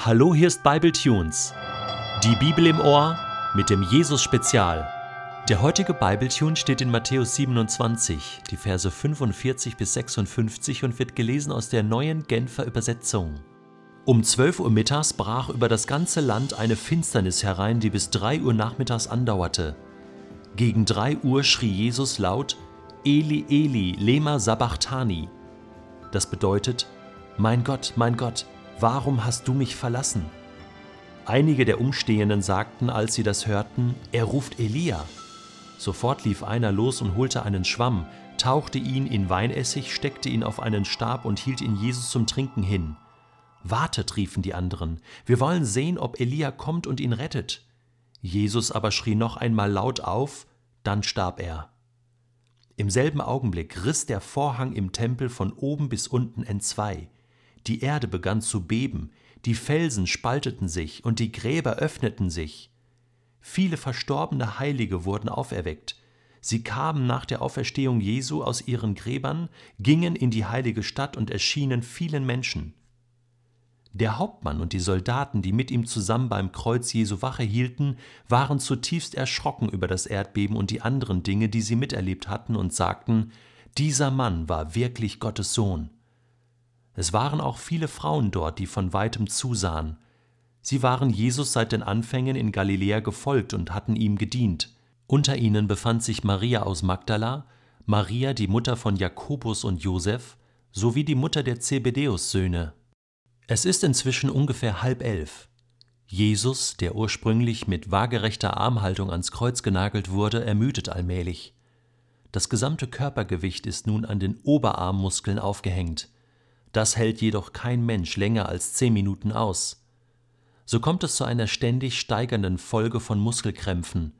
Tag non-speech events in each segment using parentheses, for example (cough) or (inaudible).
Hallo, hier ist Bible Tunes. Die Bibel im Ohr mit dem Jesus Spezial. Der heutige Bible Tune steht in Matthäus 27, die Verse 45 bis 56 und wird gelesen aus der neuen Genfer Übersetzung. Um 12 Uhr mittags brach über das ganze Land eine Finsternis herein, die bis 3 Uhr nachmittags andauerte. Gegen 3 Uhr schrie Jesus laut: Eli, Eli, lema sabachthani. Das bedeutet: Mein Gott, mein Gott, warum hast du mich verlassen? Einige der Umstehenden sagten, als sie das hörten, er ruft Elia. Sofort lief einer los und holte einen Schwamm, tauchte ihn in Weinessig, steckte ihn auf einen Stab und hielt ihn Jesus zum Trinken hin. Wartet, riefen die anderen, wir wollen sehen, ob Elia kommt und ihn rettet. Jesus aber schrie noch einmal laut auf, dann starb er. Im selben Augenblick riss der Vorhang im Tempel von oben bis unten entzwei. Die Erde begann zu beben, die Felsen spalteten sich und die Gräber öffneten sich. Viele verstorbene Heilige wurden auferweckt. Sie kamen nach der Auferstehung Jesu aus ihren Gräbern, gingen in die heilige Stadt und erschienen vielen Menschen. Der Hauptmann und die Soldaten, die mit ihm zusammen beim Kreuz Jesu Wache hielten, waren zutiefst erschrocken über das Erdbeben und die anderen Dinge, die sie miterlebt hatten, und sagten, dieser Mann war wirklich Gottes Sohn. Es waren auch viele Frauen dort, die von weitem zusahen. Sie waren Jesus seit den Anfängen in Galiläa gefolgt und hatten ihm gedient. Unter ihnen befand sich Maria aus Magdala, Maria, die Mutter von Jakobus und Josef, sowie die Mutter der Zebedäus-Söhne. Es ist inzwischen ungefähr halb elf. Jesus, der ursprünglich mit waagerechter Armhaltung ans Kreuz genagelt wurde, ermüdet allmählich. Das gesamte Körpergewicht ist nun an den Oberarmmuskeln aufgehängt. Das hält jedoch kein Mensch länger als zehn Minuten aus. So kommt es zu einer ständig steigernden Folge von Muskelkrämpfen.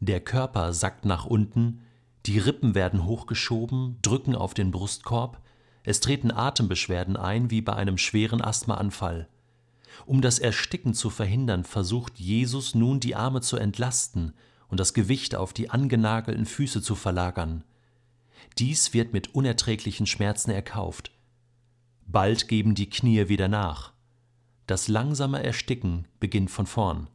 Der Körper sackt nach unten, die Rippen werden hochgeschoben, drücken auf den Brustkorb, es treten Atembeschwerden ein wie bei einem schweren Asthmaanfall. Um das Ersticken zu verhindern, versucht Jesus nun die Arme zu entlasten und das Gewicht auf die angenagelten Füße zu verlagern. Dies wird mit unerträglichen Schmerzen erkauft. Bald geben die Knie wieder nach. Das langsame Ersticken beginnt von vorn.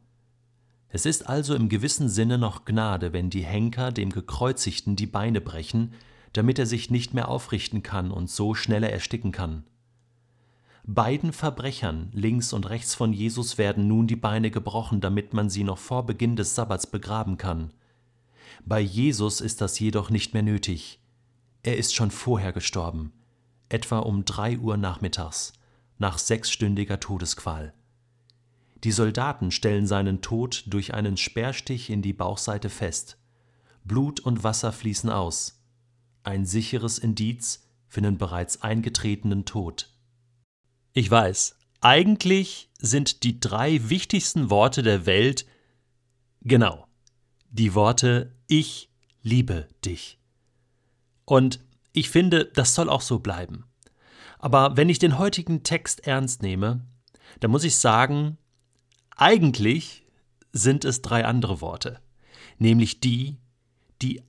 Es ist also im gewissen Sinne noch Gnade, wenn die Henker dem Gekreuzigten die Beine brechen, damit er sich nicht mehr aufrichten kann und so schneller ersticken kann. Beiden Verbrechern links und rechts von Jesus werden nun die Beine gebrochen, damit man sie noch vor Beginn des Sabbats begraben kann. Bei Jesus ist das jedoch nicht mehr nötig. Er ist schon vorher gestorben etwa um drei Uhr nachmittags, nach sechsstündiger Todesqual. Die Soldaten stellen seinen Tod durch einen Speerstich in die Bauchseite fest. Blut und Wasser fließen aus. Ein sicheres Indiz für den bereits eingetretenen Tod. Ich weiß, eigentlich sind die drei wichtigsten Worte der Welt genau die Worte Ich liebe dich. Und ich finde, das soll auch so bleiben. Aber wenn ich den heutigen Text ernst nehme, dann muss ich sagen, eigentlich sind es drei andere Worte, nämlich die, die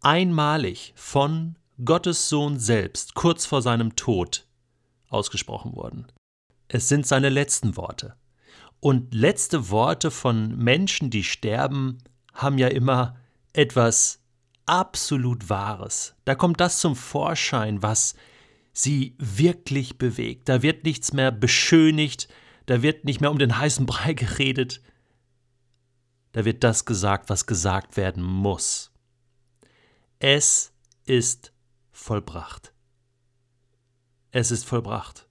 einmalig von Gottes Sohn selbst kurz vor seinem Tod ausgesprochen wurden. Es sind seine letzten Worte. Und letzte Worte von Menschen, die sterben, haben ja immer etwas absolut Wahres. Da kommt das zum Vorschein, was sie wirklich bewegt. Da wird nichts mehr beschönigt, da wird nicht mehr um den heißen Brei (laughs) geredet. Da wird das gesagt, was gesagt werden muss. Es ist vollbracht. Es ist vollbracht,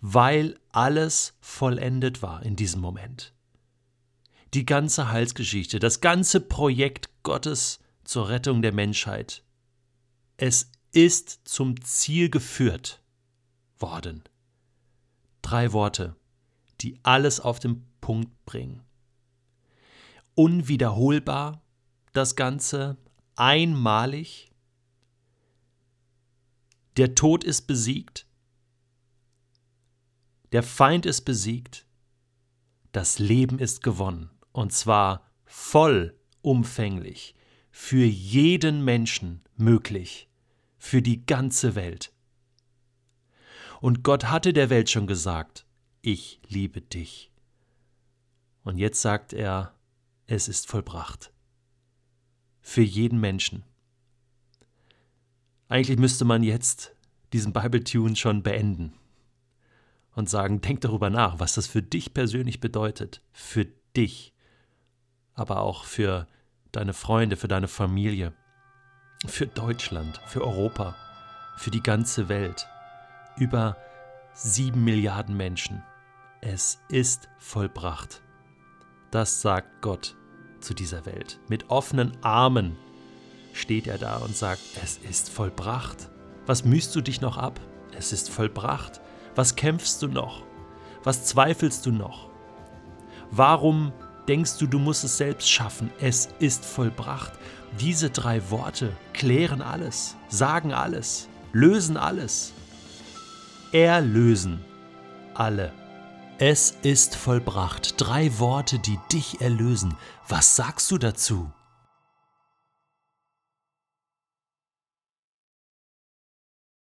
weil alles vollendet war in diesem Moment. Die ganze Heilsgeschichte, das ganze Projekt Gottes zur Rettung der Menschheit. Es ist zum Ziel geführt worden. Drei Worte, die alles auf den Punkt bringen. Unwiederholbar das Ganze, einmalig. Der Tod ist besiegt. Der Feind ist besiegt. Das Leben ist gewonnen. Und zwar vollumfänglich für jeden Menschen möglich, für die ganze Welt. Und Gott hatte der Welt schon gesagt, ich liebe dich. Und jetzt sagt er, es ist vollbracht. Für jeden Menschen. Eigentlich müsste man jetzt diesen Bible-Tune schon beenden und sagen, denk darüber nach, was das für dich persönlich bedeutet. Für dich. Aber auch für deine Freunde, für deine Familie, für Deutschland, für Europa, für die ganze Welt. Über sieben Milliarden Menschen. Es ist vollbracht. Das sagt Gott zu dieser Welt. Mit offenen Armen steht er da und sagt, es ist vollbracht. Was mühst du dich noch ab? Es ist vollbracht. Was kämpfst du noch? Was zweifelst du noch? Warum denkst du, du musst es selbst schaffen? Es ist vollbracht. Diese drei Worte klären alles, sagen alles, lösen alles. Erlösen alle. Es ist vollbracht. Drei Worte, die dich erlösen. Was sagst du dazu?